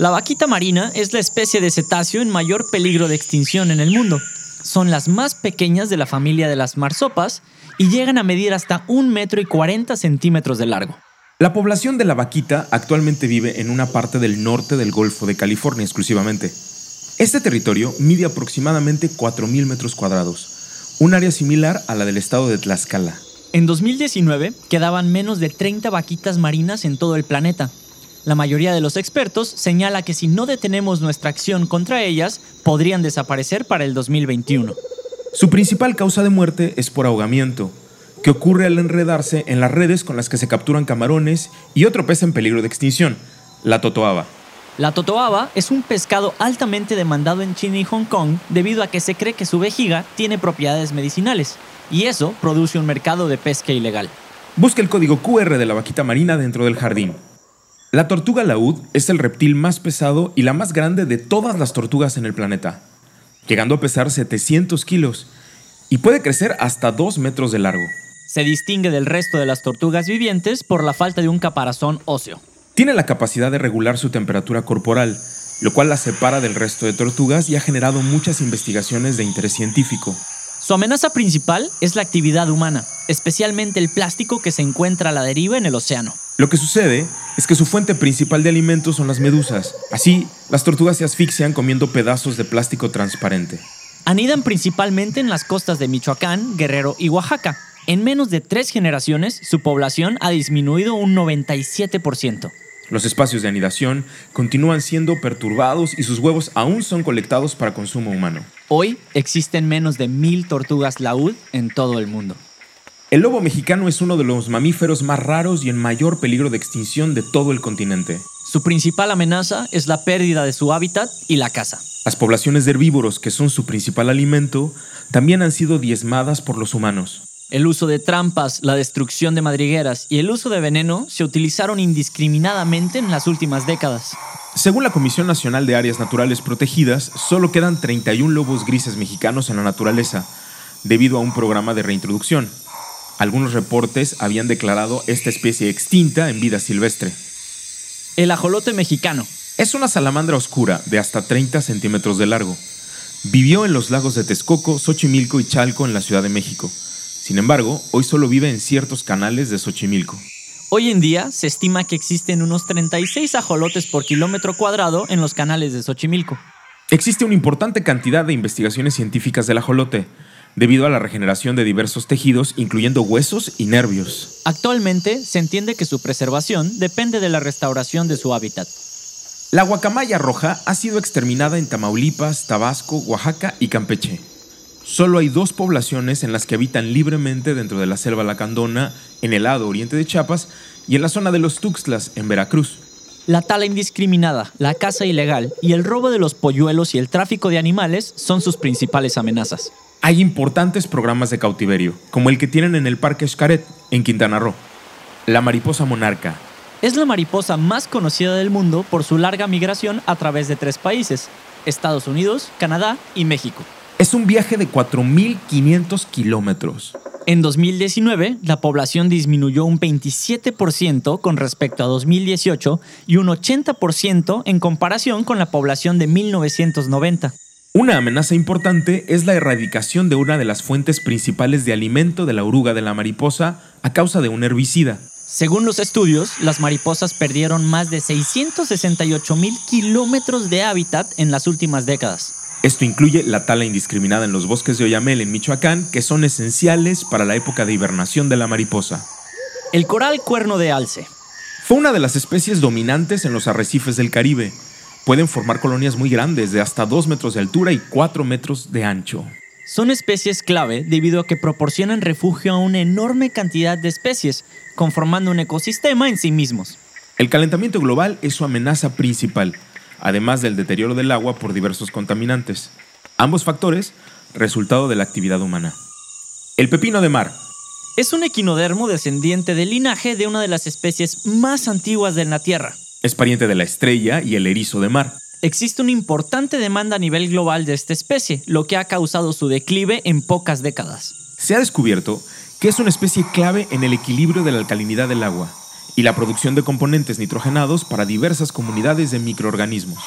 La vaquita marina es la especie de cetáceo en mayor peligro de extinción en el mundo. Son las más pequeñas de la familia de las marsopas y llegan a medir hasta un metro y 40 centímetros de largo. La población de la vaquita actualmente vive en una parte del norte del Golfo de California exclusivamente. Este territorio mide aproximadamente 4.000 metros cuadrados, un área similar a la del estado de Tlaxcala. En 2019 quedaban menos de 30 vaquitas marinas en todo el planeta. La mayoría de los expertos señala que si no detenemos nuestra acción contra ellas, podrían desaparecer para el 2021. Su principal causa de muerte es por ahogamiento, que ocurre al enredarse en las redes con las que se capturan camarones y otro pez en peligro de extinción, la totoaba. La totoaba es un pescado altamente demandado en China y Hong Kong debido a que se cree que su vejiga tiene propiedades medicinales, y eso produce un mercado de pesca ilegal. Busca el código QR de la vaquita marina dentro del jardín. La tortuga laúd es el reptil más pesado y la más grande de todas las tortugas en el planeta, llegando a pesar 700 kilos y puede crecer hasta 2 metros de largo. Se distingue del resto de las tortugas vivientes por la falta de un caparazón óseo. Tiene la capacidad de regular su temperatura corporal, lo cual la separa del resto de tortugas y ha generado muchas investigaciones de interés científico. Su amenaza principal es la actividad humana, especialmente el plástico que se encuentra a la deriva en el océano. Lo que sucede es que su fuente principal de alimentos son las medusas. Así, las tortugas se asfixian comiendo pedazos de plástico transparente. Anidan principalmente en las costas de Michoacán, Guerrero y Oaxaca. En menos de tres generaciones, su población ha disminuido un 97%. Los espacios de anidación continúan siendo perturbados y sus huevos aún son colectados para consumo humano. Hoy existen menos de mil tortugas laúd en todo el mundo. El lobo mexicano es uno de los mamíferos más raros y en mayor peligro de extinción de todo el continente. Su principal amenaza es la pérdida de su hábitat y la caza. Las poblaciones de herbívoros, que son su principal alimento, también han sido diezmadas por los humanos. El uso de trampas, la destrucción de madrigueras y el uso de veneno se utilizaron indiscriminadamente en las últimas décadas. Según la Comisión Nacional de Áreas Naturales Protegidas, solo quedan 31 lobos grises mexicanos en la naturaleza, debido a un programa de reintroducción. Algunos reportes habían declarado esta especie extinta en vida silvestre. El ajolote mexicano, es una salamandra oscura de hasta 30 centímetros de largo. Vivió en los lagos de Texcoco, Xochimilco y Chalco en la Ciudad de México. Sin embargo, hoy solo vive en ciertos canales de Xochimilco. Hoy en día se estima que existen unos 36 ajolotes por kilómetro cuadrado en los canales de Xochimilco. Existe una importante cantidad de investigaciones científicas del ajolote, debido a la regeneración de diversos tejidos, incluyendo huesos y nervios. Actualmente se entiende que su preservación depende de la restauración de su hábitat. La guacamaya roja ha sido exterminada en Tamaulipas, Tabasco, Oaxaca y Campeche. Solo hay dos poblaciones en las que habitan libremente dentro de la selva lacandona, en el lado oriente de Chiapas y en la zona de los Tuxtlas, en Veracruz. La tala indiscriminada, la caza ilegal y el robo de los polluelos y el tráfico de animales son sus principales amenazas. Hay importantes programas de cautiverio, como el que tienen en el Parque Xcaret, en Quintana Roo. La mariposa monarca, es la mariposa más conocida del mundo por su larga migración a través de tres países, Estados Unidos, Canadá y México. Es un viaje de 4.500 kilómetros. En 2019, la población disminuyó un 27% con respecto a 2018 y un 80% en comparación con la población de 1990. Una amenaza importante es la erradicación de una de las fuentes principales de alimento de la oruga de la mariposa a causa de un herbicida. Según los estudios, las mariposas perdieron más de 668 mil kilómetros de hábitat en las últimas décadas. Esto incluye la tala indiscriminada en los bosques de Oyamel en Michoacán, que son esenciales para la época de hibernación de la mariposa. El coral cuerno de alce. Fue una de las especies dominantes en los arrecifes del Caribe. Pueden formar colonias muy grandes, de hasta 2 metros de altura y 4 metros de ancho. Son especies clave debido a que proporcionan refugio a una enorme cantidad de especies, conformando un ecosistema en sí mismos. El calentamiento global es su amenaza principal, además del deterioro del agua por diversos contaminantes. Ambos factores, resultado de la actividad humana. El pepino de mar. Es un equinodermo descendiente del linaje de una de las especies más antiguas de la Tierra. Es pariente de la estrella y el erizo de mar existe una importante demanda a nivel global de esta especie, lo que ha causado su declive en pocas décadas. Se ha descubierto que es una especie clave en el equilibrio de la alcalinidad del agua y la producción de componentes nitrogenados para diversas comunidades de microorganismos.